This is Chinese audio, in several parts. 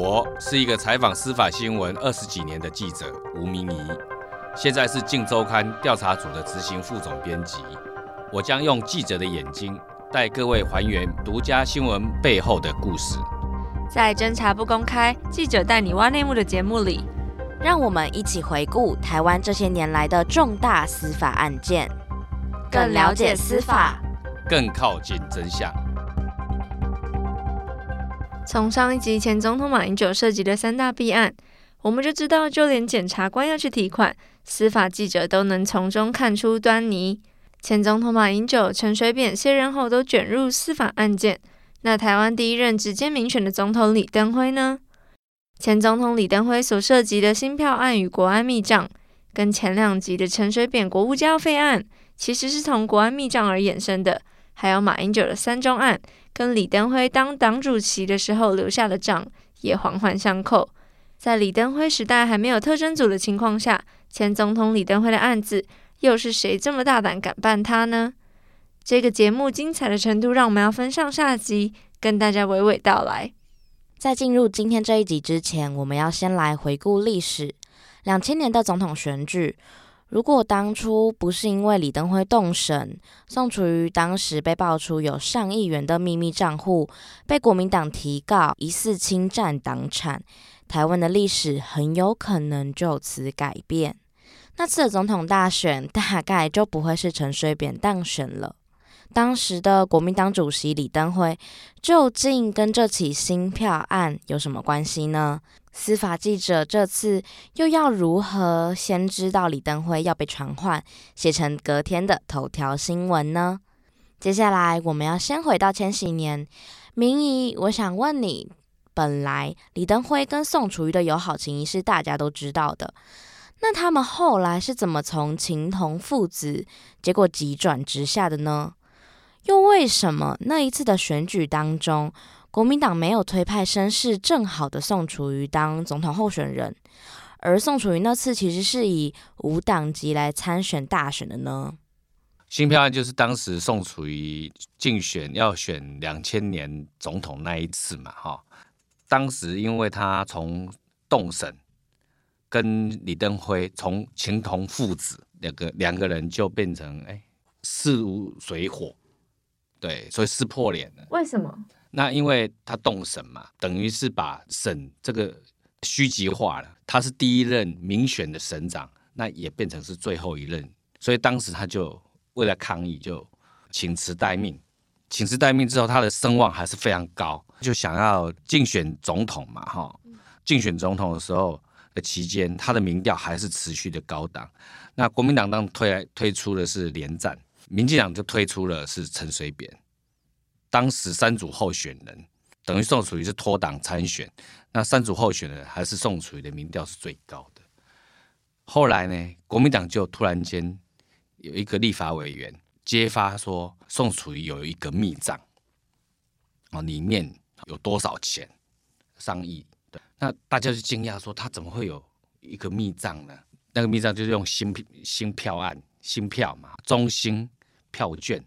我是一个采访司法新闻二十几年的记者吴明仪，现在是《镜周刊》调查组的执行副总编辑。我将用记者的眼睛带各位还原独家新闻背后的故事。在侦查不公开、记者带你挖内幕的节目里，让我们一起回顾台湾这些年来的重大司法案件，更了解司法，更靠近真相。从上一集前总统马英九涉及的三大弊案，我们就知道，就连检察官要去提款，司法记者都能从中看出端倪。前总统马英九、陈水扁卸任后都卷入司法案件，那台湾第一任直接民选的总统李登辉呢？前总统李登辉所涉及的新票案与国安密账，跟前两集的陈水扁国务交费案，其实是从国安密账而衍生的。还有马英九的三中案，跟李登辉当党主席的时候留下的账也环环相扣。在李登辉时代还没有特侦组的情况下，前总统李登辉的案子又是谁这么大胆敢办他呢？这个节目精彩的程度，让我们要分上下集跟大家娓娓道来。在进入今天这一集之前，我们要先来回顾历史，两千年的总统选举。如果当初不是因为李登辉动审，宋楚瑜当时被爆出有上亿元的秘密账户，被国民党提告疑似侵占党产，台湾的历史很有可能就此改变。那次的总统大选大概就不会是陈水扁当选了。当时的国民党主席李登辉究竟跟这起新票案有什么关系呢？司法记者这次又要如何先知道李登辉要被传唤，写成隔天的头条新闻呢？接下来我们要先回到千禧年，明仪，我想问你，本来李登辉跟宋楚瑜的友好情谊是大家都知道的，那他们后来是怎么从情同父子，结果急转直下的呢？又为什么那一次的选举当中，国民党没有推派身世正好的宋楚瑜当总统候选人，而宋楚瑜那次其实是以无党籍来参选大选的呢？新票案就是当时宋楚瑜竞选要选两千年总统那一次嘛，哈。当时因为他从动审跟李登辉从情同父子两个两个人就变成哎势如水火，对，所以撕破脸了。为什么？那因为他动审嘛，等于是把省这个虚极化了。他是第一任民选的省长，那也变成是最后一任。所以当时他就为了抗议，就请辞待命。请辞待命之后，他的声望还是非常高，就想要竞选总统嘛，哈。竞选总统的时候的期间，他的民调还是持续的高档。那国民党当推来推出的是连战，民进党就推出了是陈水扁。当时三组候选人等于宋楚瑜是脱党参选，那三组候选人还是宋楚瑜的民调是最高的。后来呢，国民党就突然间有一个立法委员揭发说，宋楚瑜有一个密账，哦，里面有多少钱，上亿。对，那大家就惊讶说，他怎么会有一个密账呢？那个密账就是用兴兴票案，兴票嘛，中兴票券。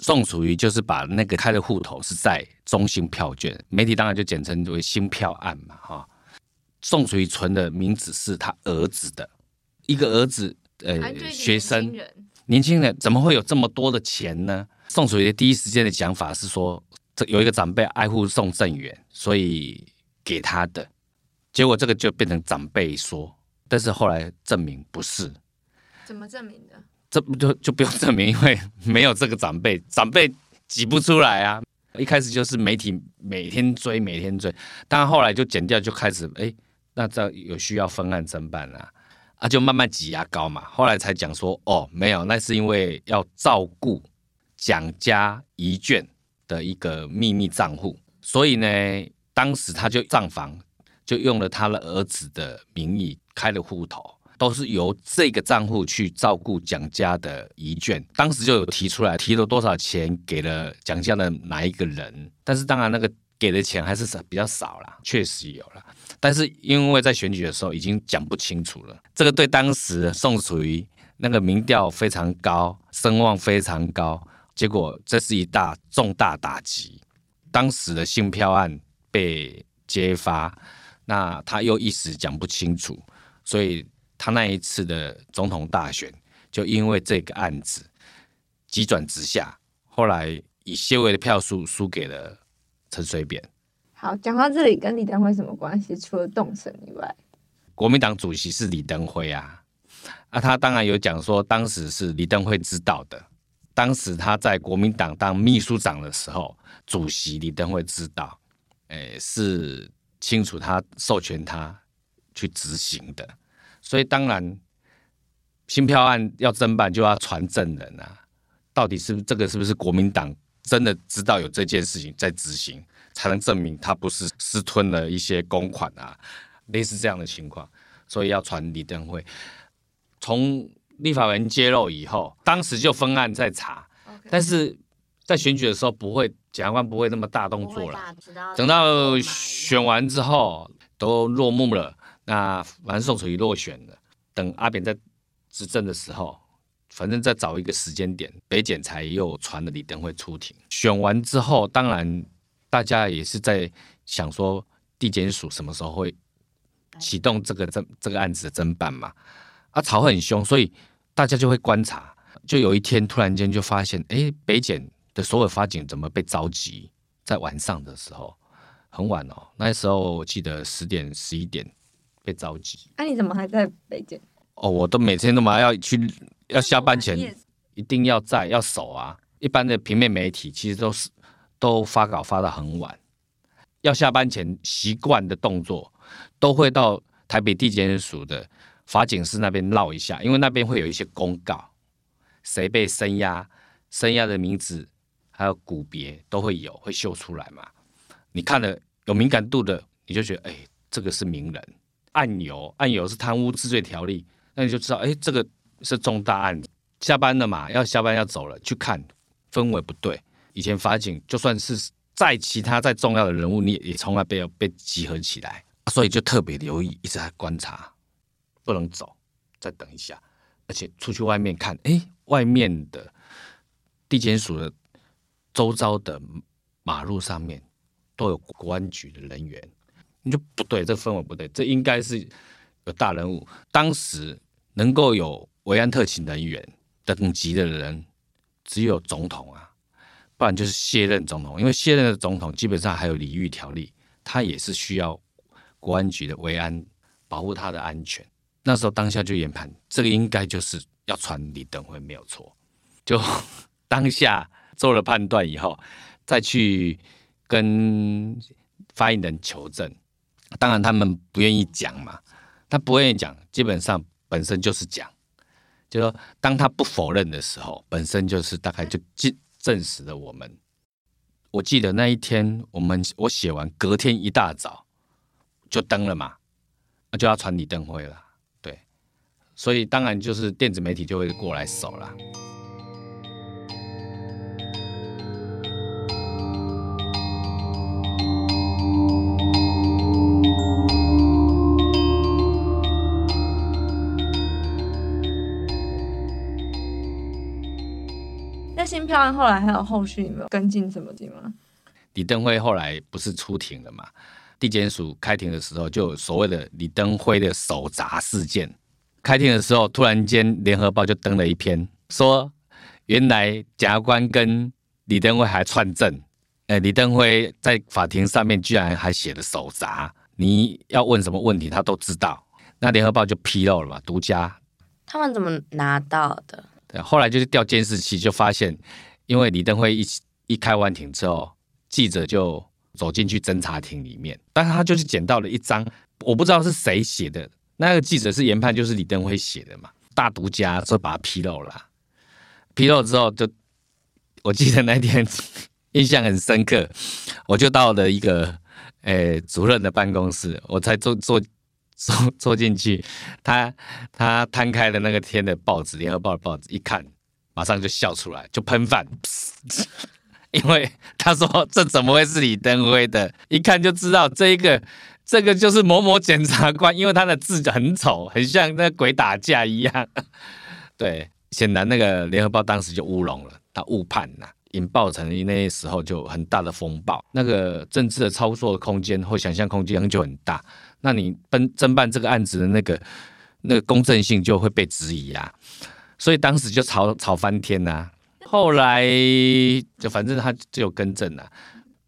宋楚瑜就是把那个开的户头是在中兴票券，媒体当然就简称为新票案嘛，哈。宋楚瑜存的名字是他儿子的一个儿子，呃，学生，年轻人怎么会有这么多的钱呢？宋楚瑜第一时间的讲法是说，这有一个长辈爱护宋正元，所以给他的。结果这个就变成长辈说，但是后来证明不是。怎么证明的？这不就就不用证明，因为没有这个长辈，长辈挤不出来啊。一开始就是媒体每天追，每天追，但后来就剪掉，就开始哎，那这有需要分案侦办啊，啊，就慢慢挤牙膏嘛。后来才讲说，哦，没有，那是因为要照顾蒋家遗眷的一个秘密账户，所以呢，当时他就账房就用了他的儿子的名义开了户头。都是由这个账户去照顾蒋家的遗眷，当时就有提出来，提了多少钱给了蒋家的哪一个人，但是当然那个给的钱还是少比较少啦，确实有了，但是因为在选举的时候已经讲不清楚了，这个对当时宋楚瑜那个民调非常高，声望非常高，结果这是一大重大打击，当时的信票案被揭发，那他又一时讲不清楚，所以他那一次的总统大选就因为这个案子急转直下，后来以些微的票数输给了陈水扁。好，讲到这里，跟李登辉什么关系？除了动审以外，国民党主席是李登辉啊，啊，他当然有讲说，当时是李登辉知道的，当时他在国民党当秘书长的时候，主席李登辉知道，诶，是清楚他授权他去执行的，所以当然，新票案要侦办就要传证人啊，到底是不是这个是不是国民党真的知道有这件事情在执行？才能证明他不是私吞了一些公款啊，类似这样的情况，所以要传李登辉。从立法院揭露以后，当时就分案在查.但是在选举的时候不会，检察官不会那么大动作了。等到选完之后都落幕了，那反正宋楚瑜落选了，等阿扁在执政的时候，反正再找一个时间点，北检才又传了李登辉出庭。选完之后，当然。大家也是在想说，地检署什么时候会启动这个侦这个案子的侦办嘛？啊，吵很凶，所以大家就会观察。就有一天突然间就发现，哎，北检的所有法警怎么被召集在晚上的时候，很晚哦，那时候我记得十点十一点被召集。那、啊、你怎么还在北京？哦，我都每天都嘛要去，要下班前一定要在要守啊。一般的平面媒体其实都是。都发稿发到很晚，要下班前习惯的动作，都会到台北地检署的法警室那边绕一下，因为那边会有一些公告，谁被声押，声押的名字还有股别都会有，会秀出来嘛。你看了有敏感度的，你就觉得哎，这个是名人，案由案由是贪污治罪条例，那你就知道哎，这个是重大案子。下班了嘛，要下班要走了，去看氛围不对。以前法警就算是再其他再重要的人物，你也从来没有被集合起来，所以就特别留意，一直在观察，不能走，再等一下，而且出去外面看，哎，外面的地检署的周遭的马路上面都有国安局的人员，你就不对，这氛围不对，这应该是有大人物。当时能够有维安特勤人员等级的人，只有总统啊。不然就是卸任总统，因为卸任的总统基本上还有礼遇条例，他也是需要国安局的维安保护他的安全。那时候当下就研判，这个应该就是要传李登辉没有错。就 当下做了判断以后，再去跟发言人求证。当然他们不愿意讲嘛，他不愿意讲，基本上本身就是讲。就说当他不否认的时候，本身就是大概就进。证实了我们，我记得那一天，我们我写完，隔天一大早就登了嘛，那就要传李登辉了，对，所以当然就是电子媒体就会过来守了。兴票案后来还有后续，你们有跟进什么的吗？李登辉后来不是出庭了嘛？地检署开庭的时候，就有所谓的李登辉的手砸事件。开庭的时候，突然间联合报就登了一篇，说原来检察官跟李登辉还串证。哎，李登辉在法庭上面居然还写了手札，你要问什么问题，他都知道。那联合报就披露了嘛，独家。他们怎么拿到的？后来就是调监视器，就发现，因为李登辉一一开完庭之后，记者就走进去侦查庭里面，但是他就是捡到了一张，我不知道是谁写的，那个记者是研判就是李登辉写的嘛，大独家，所以把它披露了。披露之后就，我记得那天 印象很深刻，我就到了一个诶、主任的办公室，我才坐坐。坐 坐进去，他他摊开了那个天的报纸，联合报的报纸，一看，马上就笑出来，就喷饭，因为他说这怎么会是李登辉的？一看就知道这一个这个就是某某检察官，因为他的字很丑，很像那鬼打架一样。对，显然那个联合报当时就乌龙了，他误判了，引爆成那时候就很大的风暴，那个政治的操作空间或想象空间就很大，那你奔侦办这个案子的那个那个公正性就会被质疑啊，所以当时就吵吵翻天呐、啊。后来就反正他就有更正了，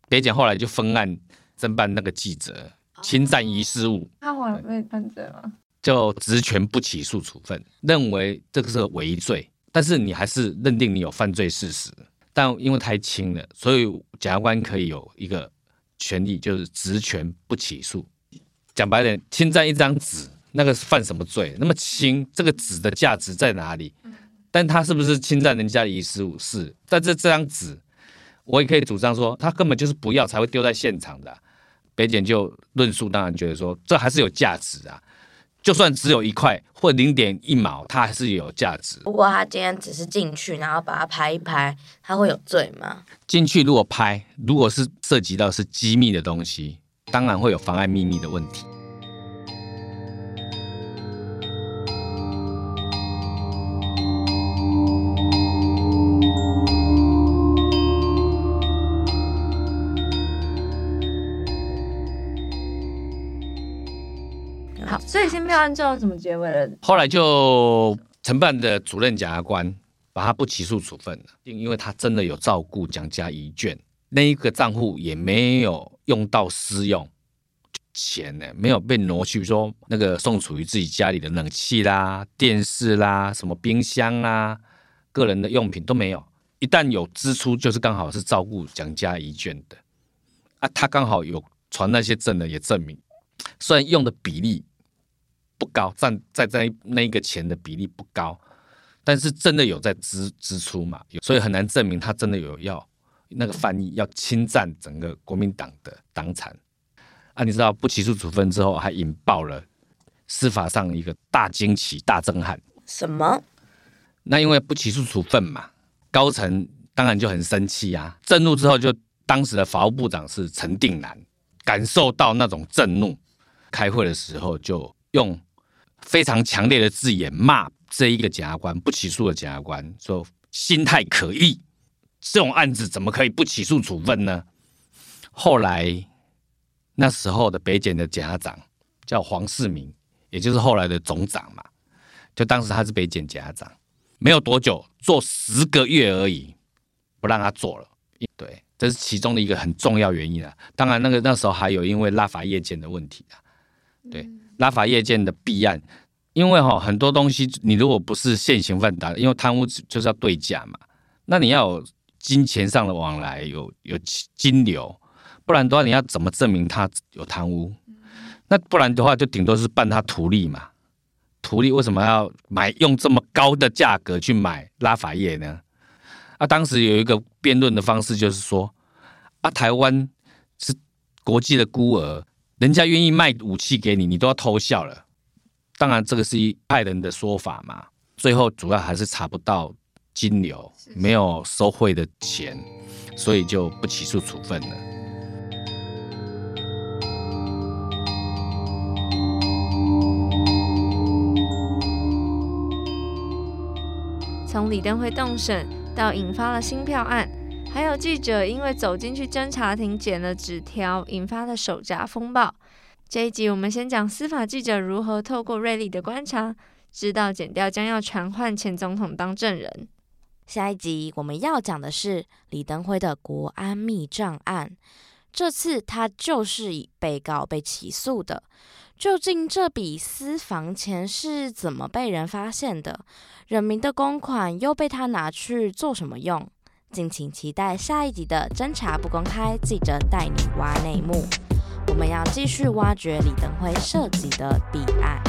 别讲后来就分案侦办那个记者侵占遗失物，他后来被判罪吗？就职权不起诉处分，认为这个是个违罪，但是你还是认定你有犯罪事实。但因为太轻了，所以检察官可以有一个权利，就是职权不起诉。讲白点，侵占一张纸，那个是犯什么罪？那么轻，这个纸的价值在哪里？但他是不是侵占人家的遗失物？是。但这这张纸，我也可以主张说，他根本就是不要才会丢在现场的。北检就论述，当然觉得说，这还是有价值啊。就算只有一块或零点一毛，它还是有价值。如果他今天只是进去，然后把它拍一拍，他会有罪吗？进去如果拍，如果是涉及到是机密的东西，当然会有妨碍秘密的问题。案最后怎么结尾了？后来就承办的主任检察官把他不起诉处分了，因为他真的有照顾蒋家遗眷，那一个账户也没有用到私用钱呢，没有被挪去，比如说那个宋楚瑜自己家里的冷气啦、电视啦、什么冰箱啦、个人的用品都没有。一旦有支出，就是刚好是照顾蒋家遗眷的啊，他刚好有传那些证的也证明，虽然用的比例。不高，占在在那一个钱的比例不高，但是真的有在支支出嘛？所以很难证明他真的有要那个翻译要侵占整个国民党的党产啊！你知道不起诉处分之后，还引爆了司法上一个大惊奇、大震撼。什么？那因为不起诉处分嘛，高层当然就很生气啊！震怒之后，就当时的法务部长是陈定南，感受到那种震怒，开会的时候就用。非常强烈的字眼骂这一个检察官，不起诉的检察官说心态可疑，这种案子怎么可以不起诉处分呢？后来那时候的北检的检察长叫黄世明，也就是后来的总长嘛，就当时他是北检检察长，没有多久做十个月而已，不让他做了。对，这是其中的一个很重要原因啊。当然，那个那时候还有因为拉法叶舰的问题啊，对。拉法叶舰的弊案，因为哈很多东西，你如果不是现行犯打，因为贪污就是要对价嘛，那你要有金钱上的往来，有有金流，不然的话，你要怎么证明他有贪污？那不然的话，就顶多是办他图利嘛。图利为什么要买用这么高的价格去买拉法叶呢？啊，当时有一个辩论的方式，就是说啊，台湾是国际的孤儿。人家愿意卖武器给你，你都要偷笑了。当然，这个是一派人的说法嘛。最后主要还是查不到金流，没有收贿的钱，所以就不起诉处分了。从李登辉动审到引发了新票案。还有记者因为走进去侦查庭捡了纸条，引发了手札风暴。这一集我们先讲司法记者如何透过锐利的观察，知道剪掉将要传唤前总统当证人。下一集我们要讲的是李登辉的国安密账案，这次他就是以被告被起诉的。究竟这笔私房钱是怎么被人发现的？人民的公款又被他拿去做什么用？敬请期待下一集的侦查不公开，记者带你挖内幕。我们要继续挖掘李登辉涉及的弊案。